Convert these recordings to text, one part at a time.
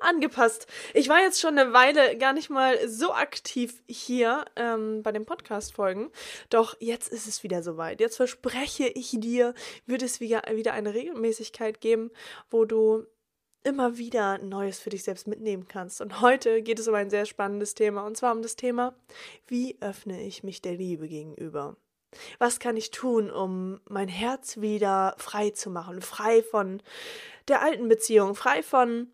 unangepasst. Ich war jetzt schon eine Weile gar nicht mal so aktiv hier ähm, bei den Podcast-Folgen. Doch jetzt ist es wieder soweit. Jetzt verspreche ich dir, wird es wieder, wieder eine Regelmäßigkeit geben, wo du immer wieder Neues für dich selbst mitnehmen kannst. Und heute geht es um ein sehr spannendes Thema. Und zwar um das Thema, wie öffne ich mich der Liebe gegenüber? Was kann ich tun, um mein Herz wieder frei zu machen? Frei von der alten Beziehung, frei von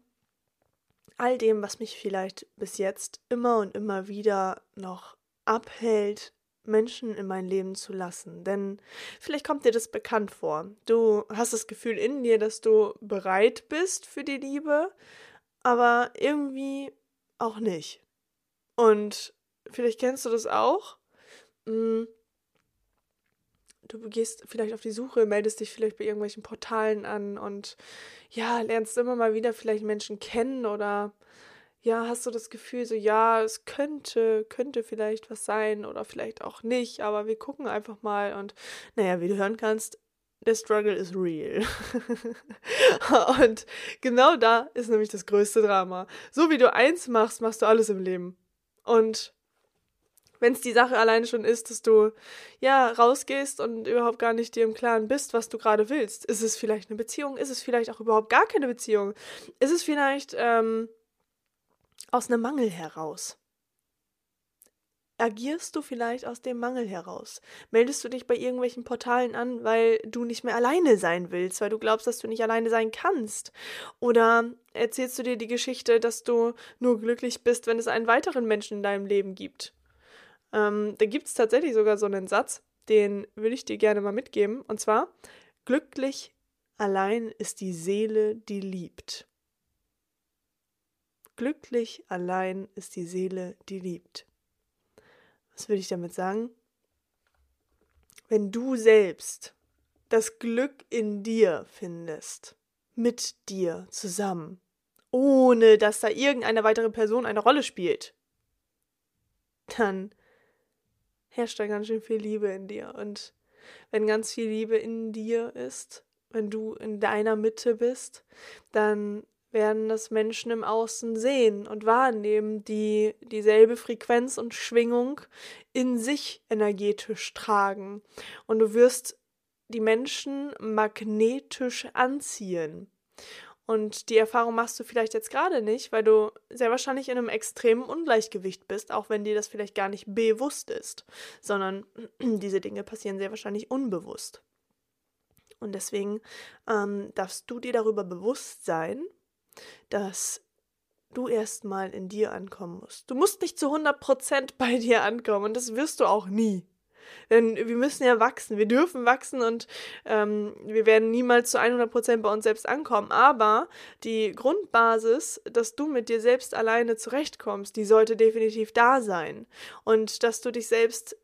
all dem, was mich vielleicht bis jetzt immer und immer wieder noch abhält, Menschen in mein Leben zu lassen. Denn vielleicht kommt dir das bekannt vor. Du hast das Gefühl in dir, dass du bereit bist für die Liebe, aber irgendwie auch nicht. Und vielleicht kennst du das auch. Hm, du gehst vielleicht auf die Suche, meldest dich vielleicht bei irgendwelchen Portalen an und ja, lernst immer mal wieder vielleicht Menschen kennen oder ja, hast du das Gefühl, so ja, es könnte, könnte vielleicht was sein oder vielleicht auch nicht, aber wir gucken einfach mal und naja, wie du hören kannst, der Struggle is real. und genau da ist nämlich das größte Drama. So wie du eins machst, machst du alles im Leben. Und wenn es die Sache alleine schon ist, dass du ja rausgehst und überhaupt gar nicht dir im Klaren bist, was du gerade willst. Ist es vielleicht eine Beziehung? Ist es vielleicht auch überhaupt gar keine Beziehung? Ist es vielleicht ähm, aus einem Mangel heraus? Agierst du vielleicht aus dem Mangel heraus? Meldest du dich bei irgendwelchen Portalen an, weil du nicht mehr alleine sein willst, weil du glaubst, dass du nicht alleine sein kannst? Oder erzählst du dir die Geschichte, dass du nur glücklich bist, wenn es einen weiteren Menschen in deinem Leben gibt? Ähm, da gibt es tatsächlich sogar so einen Satz, den will ich dir gerne mal mitgeben. Und zwar, glücklich allein ist die Seele, die liebt. Glücklich allein ist die Seele, die liebt. Was will ich damit sagen? Wenn du selbst das Glück in dir findest, mit dir zusammen, ohne dass da irgendeine weitere Person eine Rolle spielt, dann herrscht da ganz schön viel Liebe in dir. Und wenn ganz viel Liebe in dir ist, wenn du in deiner Mitte bist, dann werden das Menschen im Außen sehen und wahrnehmen, die dieselbe Frequenz und Schwingung in sich energetisch tragen. Und du wirst die Menschen magnetisch anziehen. Und die Erfahrung machst du vielleicht jetzt gerade nicht, weil du sehr wahrscheinlich in einem extremen Ungleichgewicht bist, auch wenn dir das vielleicht gar nicht bewusst ist, sondern diese Dinge passieren sehr wahrscheinlich unbewusst. Und deswegen ähm, darfst du dir darüber bewusst sein, dass du erstmal in dir ankommen musst. Du musst nicht zu 100% bei dir ankommen und das wirst du auch nie. Denn wir müssen ja wachsen, wir dürfen wachsen und ähm, wir werden niemals zu 100% bei uns selbst ankommen. Aber die Grundbasis, dass du mit dir selbst alleine zurechtkommst, die sollte definitiv da sein. Und dass du dich selbst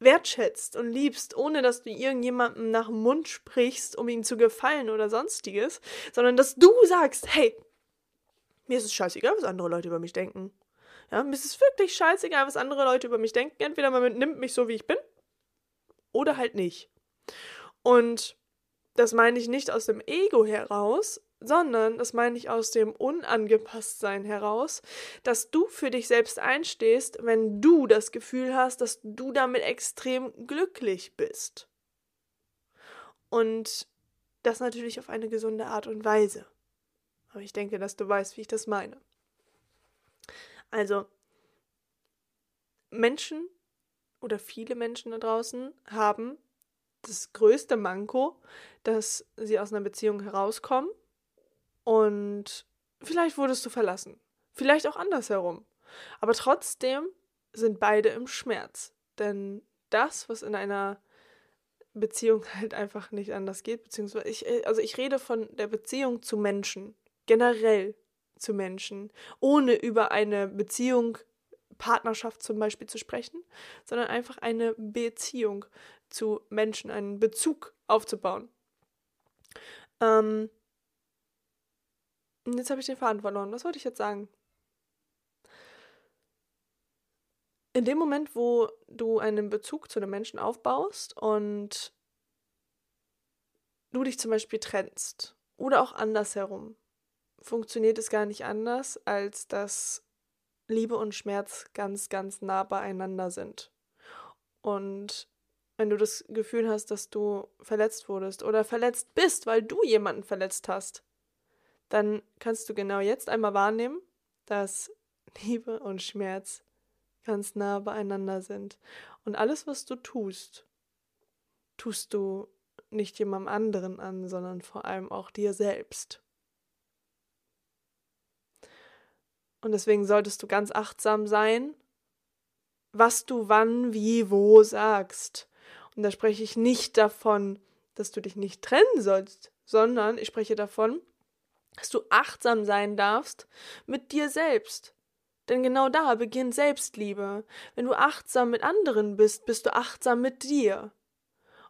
wertschätzt und liebst, ohne dass du irgendjemandem nach dem Mund sprichst, um ihm zu gefallen oder sonstiges, sondern dass du sagst, hey, mir ist es scheißegal, was andere Leute über mich denken. Ja, mir ist es wirklich scheißegal, was andere Leute über mich denken. Entweder man nimmt mich so, wie ich bin, oder halt nicht. Und das meine ich nicht aus dem Ego heraus, sondern das meine ich aus dem Unangepasstsein heraus, dass du für dich selbst einstehst, wenn du das Gefühl hast, dass du damit extrem glücklich bist. Und das natürlich auf eine gesunde Art und Weise. Aber ich denke, dass du weißt, wie ich das meine. Also, Menschen oder viele Menschen da draußen haben das größte Manko, dass sie aus einer Beziehung herauskommen und vielleicht wurdest du verlassen. Vielleicht auch andersherum. Aber trotzdem sind beide im Schmerz. Denn das, was in einer Beziehung halt einfach nicht anders geht, beziehungsweise ich, also ich rede von der Beziehung zu Menschen, generell zu Menschen, ohne über eine Beziehung Partnerschaft zum Beispiel zu sprechen, sondern einfach eine Beziehung zu Menschen, einen Bezug aufzubauen. Ähm, jetzt habe ich den Faden verloren. Was wollte ich jetzt sagen? In dem Moment, wo du einen Bezug zu einem Menschen aufbaust und du dich zum Beispiel trennst oder auch andersherum, funktioniert es gar nicht anders, als dass Liebe und Schmerz ganz, ganz nah beieinander sind. Und wenn du das Gefühl hast, dass du verletzt wurdest oder verletzt bist, weil du jemanden verletzt hast, dann kannst du genau jetzt einmal wahrnehmen, dass Liebe und Schmerz ganz nah beieinander sind. Und alles, was du tust, tust du nicht jemandem anderen an, sondern vor allem auch dir selbst. Und deswegen solltest du ganz achtsam sein, was du wann, wie, wo sagst. Und da spreche ich nicht davon, dass du dich nicht trennen sollst, sondern ich spreche davon, dass du achtsam sein darfst mit dir selbst. Denn genau da beginnt Selbstliebe. Wenn du achtsam mit anderen bist, bist du achtsam mit dir.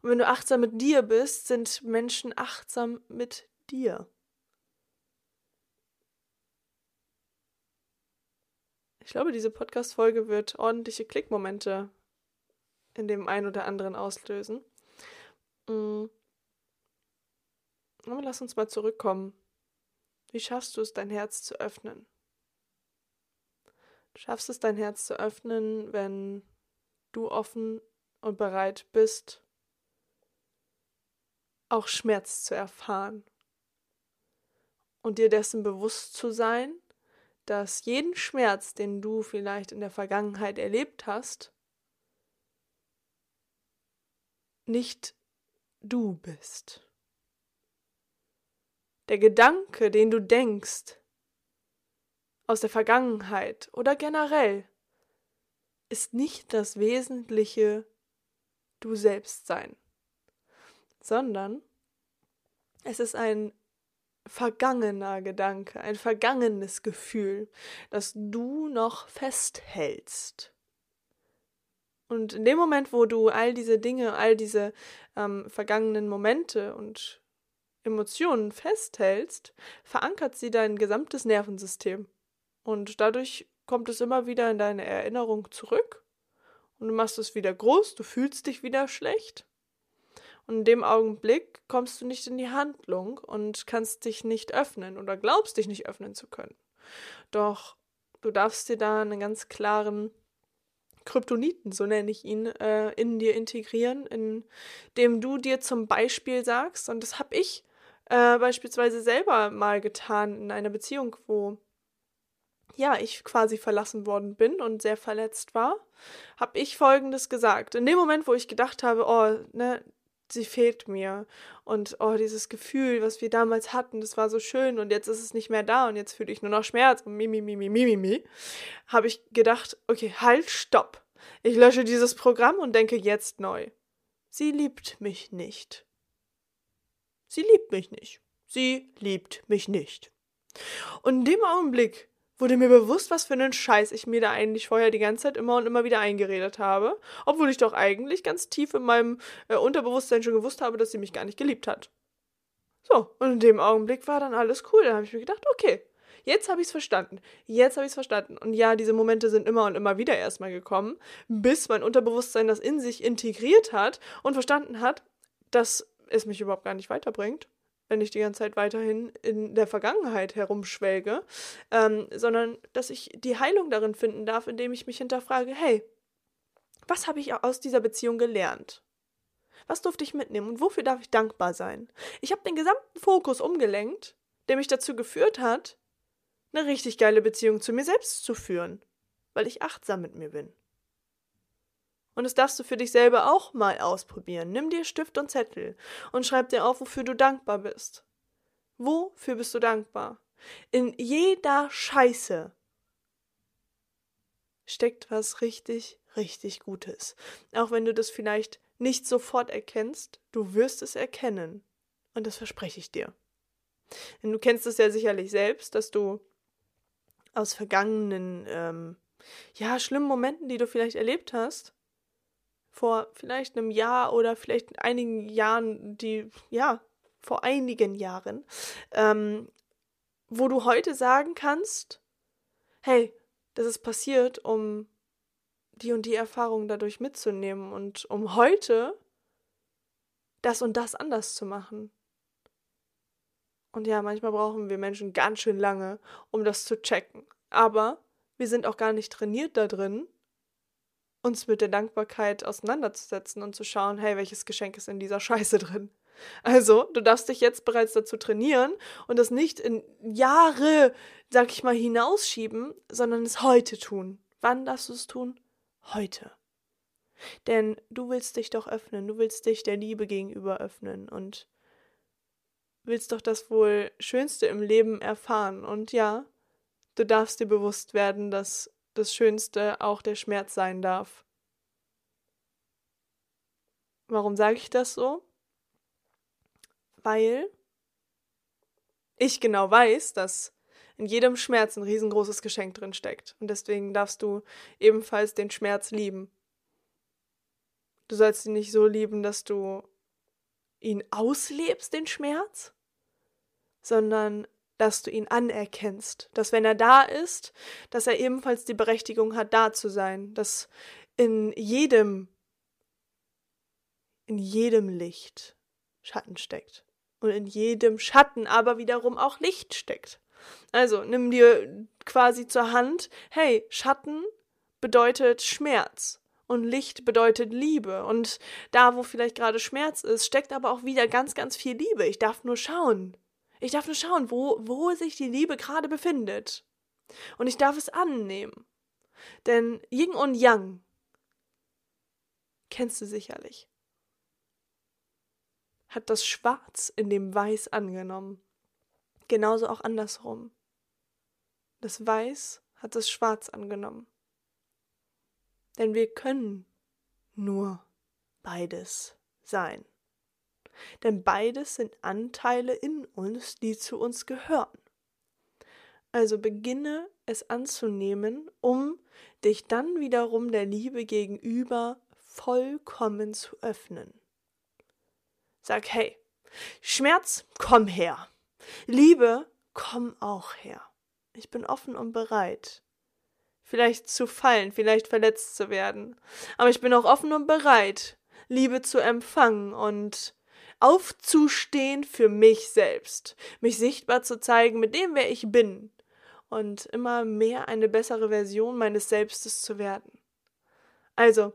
Und wenn du achtsam mit dir bist, sind Menschen achtsam mit dir. Ich glaube, diese Podcast-Folge wird ordentliche Klickmomente in dem einen oder anderen auslösen. Mm. Aber lass uns mal zurückkommen. Wie schaffst du es, dein Herz zu öffnen? Du schaffst es, dein Herz zu öffnen, wenn du offen und bereit bist, auch Schmerz zu erfahren und dir dessen bewusst zu sein, dass jeden Schmerz, den du vielleicht in der Vergangenheit erlebt hast, nicht du bist. Der Gedanke, den du denkst, aus der Vergangenheit oder generell, ist nicht das wesentliche Du selbst sein, sondern es ist ein vergangener Gedanke, ein vergangenes Gefühl, das du noch festhältst. Und in dem Moment, wo du all diese Dinge, all diese ähm, vergangenen Momente und Emotionen festhältst, verankert sie dein gesamtes Nervensystem. Und dadurch kommt es immer wieder in deine Erinnerung zurück. Und du machst es wieder groß, du fühlst dich wieder schlecht. Und in dem Augenblick kommst du nicht in die Handlung und kannst dich nicht öffnen oder glaubst dich nicht öffnen zu können. Doch du darfst dir da einen ganz klaren Kryptoniten, so nenne ich ihn, äh, in dir integrieren, indem du dir zum Beispiel sagst, und das habe ich äh, beispielsweise selber mal getan in einer Beziehung, wo ja, ich quasi verlassen worden bin und sehr verletzt war, habe ich folgendes gesagt. In dem Moment, wo ich gedacht habe, oh, ne, sie fehlt mir. Und oh, dieses Gefühl, was wir damals hatten, das war so schön und jetzt ist es nicht mehr da und jetzt fühle ich nur noch Schmerz und mi, mi, mi, mi, mi, mi, mi, habe ich gedacht, okay, halt, stopp. Ich lösche dieses Programm und denke jetzt neu. Sie liebt mich nicht. Sie liebt mich nicht. Sie liebt mich nicht. Und in dem Augenblick wurde mir bewusst, was für einen Scheiß ich mir da eigentlich vorher die ganze Zeit immer und immer wieder eingeredet habe, obwohl ich doch eigentlich ganz tief in meinem äh, Unterbewusstsein schon gewusst habe, dass sie mich gar nicht geliebt hat. So, und in dem Augenblick war dann alles cool. Da habe ich mir gedacht, okay, jetzt habe ich es verstanden. Jetzt habe ich es verstanden. Und ja, diese Momente sind immer und immer wieder erstmal gekommen, bis mein Unterbewusstsein das in sich integriert hat und verstanden hat, dass es mich überhaupt gar nicht weiterbringt wenn ich die ganze Zeit weiterhin in der Vergangenheit herumschwelge, ähm, sondern dass ich die Heilung darin finden darf, indem ich mich hinterfrage, hey, was habe ich aus dieser Beziehung gelernt? Was durfte ich mitnehmen und wofür darf ich dankbar sein? Ich habe den gesamten Fokus umgelenkt, der mich dazu geführt hat, eine richtig geile Beziehung zu mir selbst zu führen, weil ich achtsam mit mir bin. Und das darfst du für dich selber auch mal ausprobieren. Nimm dir Stift und Zettel und schreib dir auf, wofür du dankbar bist. Wofür bist du dankbar? In jeder Scheiße steckt was richtig, richtig Gutes. Auch wenn du das vielleicht nicht sofort erkennst, du wirst es erkennen. Und das verspreche ich dir. Denn du kennst es ja sicherlich selbst, dass du aus vergangenen ähm, ja, schlimmen Momenten, die du vielleicht erlebt hast, vor vielleicht einem Jahr oder vielleicht einigen Jahren, die, ja, vor einigen Jahren, ähm, wo du heute sagen kannst, hey, das ist passiert, um die und die Erfahrung dadurch mitzunehmen und um heute das und das anders zu machen. Und ja, manchmal brauchen wir Menschen ganz schön lange, um das zu checken. Aber wir sind auch gar nicht trainiert da drin, uns mit der Dankbarkeit auseinanderzusetzen und zu schauen, hey, welches Geschenk ist in dieser Scheiße drin? Also, du darfst dich jetzt bereits dazu trainieren und das nicht in Jahre, sag ich mal, hinausschieben, sondern es heute tun. Wann darfst du es tun? Heute. Denn du willst dich doch öffnen, du willst dich der Liebe gegenüber öffnen und willst doch das wohl Schönste im Leben erfahren. Und ja, du darfst dir bewusst werden, dass das Schönste auch der Schmerz sein darf. Warum sage ich das so? Weil ich genau weiß, dass in jedem Schmerz ein riesengroßes Geschenk drin steckt. Und deswegen darfst du ebenfalls den Schmerz lieben. Du sollst ihn nicht so lieben, dass du ihn auslebst, den Schmerz, sondern dass du ihn anerkennst, dass wenn er da ist, dass er ebenfalls die Berechtigung hat, da zu sein, dass in jedem, in jedem Licht Schatten steckt und in jedem Schatten aber wiederum auch Licht steckt. Also nimm dir quasi zur Hand, hey, Schatten bedeutet Schmerz und Licht bedeutet Liebe. Und da, wo vielleicht gerade Schmerz ist, steckt aber auch wieder ganz, ganz viel Liebe. Ich darf nur schauen. Ich darf nur schauen, wo, wo sich die Liebe gerade befindet. Und ich darf es annehmen. Denn Yin und Yang kennst du sicherlich. Hat das Schwarz in dem Weiß angenommen. Genauso auch andersrum. Das Weiß hat das Schwarz angenommen. Denn wir können nur beides sein. Denn beides sind Anteile in uns, die zu uns gehören. Also beginne es anzunehmen, um dich dann wiederum der Liebe gegenüber vollkommen zu öffnen. Sag, hey, Schmerz, komm her. Liebe, komm auch her. Ich bin offen und bereit. Vielleicht zu fallen, vielleicht verletzt zu werden. Aber ich bin auch offen und bereit, Liebe zu empfangen und aufzustehen für mich selbst, mich sichtbar zu zeigen mit dem, wer ich bin und immer mehr eine bessere Version meines Selbstes zu werden. Also,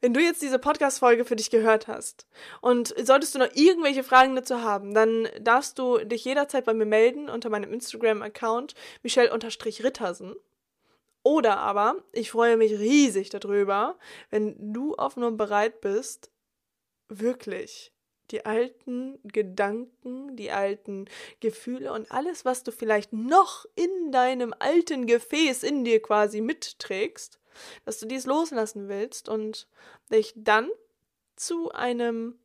wenn du jetzt diese Podcast-Folge für dich gehört hast und solltest du noch irgendwelche Fragen dazu haben, dann darfst du dich jederzeit bei mir melden unter meinem Instagram-Account Michelle-Rittersen. Oder aber, ich freue mich riesig darüber, wenn du offen und bereit bist, wirklich die alten Gedanken, die alten Gefühle und alles, was du vielleicht noch in deinem alten Gefäß in dir quasi mitträgst, dass du dies loslassen willst und dich dann zu einem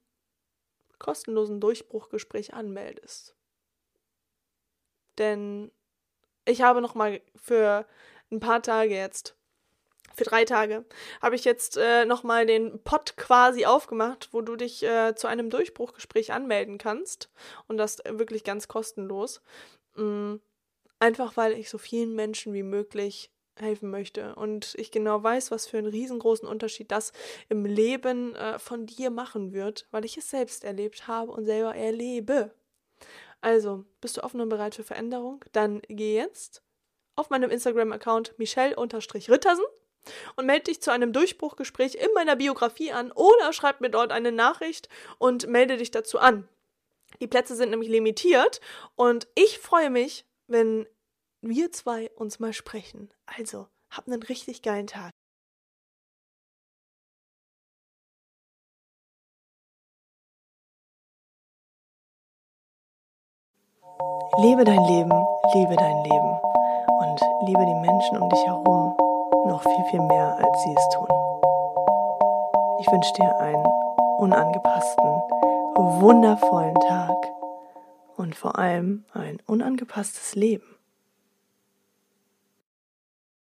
kostenlosen Durchbruchgespräch anmeldest. Denn ich habe noch mal für ein paar Tage jetzt für drei Tage habe ich jetzt äh, nochmal den Pod quasi aufgemacht, wo du dich äh, zu einem Durchbruchgespräch anmelden kannst. Und das wirklich ganz kostenlos. Mhm. Einfach weil ich so vielen Menschen wie möglich helfen möchte. Und ich genau weiß, was für einen riesengroßen Unterschied das im Leben äh, von dir machen wird, weil ich es selbst erlebt habe und selber erlebe. Also, bist du offen und bereit für Veränderung? Dann geh jetzt auf meinem Instagram-Account Michelle-Rittersen und melde dich zu einem Durchbruchgespräch in meiner Biografie an oder schreib mir dort eine Nachricht und melde dich dazu an. Die Plätze sind nämlich limitiert und ich freue mich, wenn wir zwei uns mal sprechen. Also, hab einen richtig geilen Tag. Lebe dein Leben, liebe dein Leben und liebe die Menschen um dich herum noch viel, viel mehr, als sie es tun. Ich wünsche dir einen unangepassten, wundervollen Tag und vor allem ein unangepasstes Leben.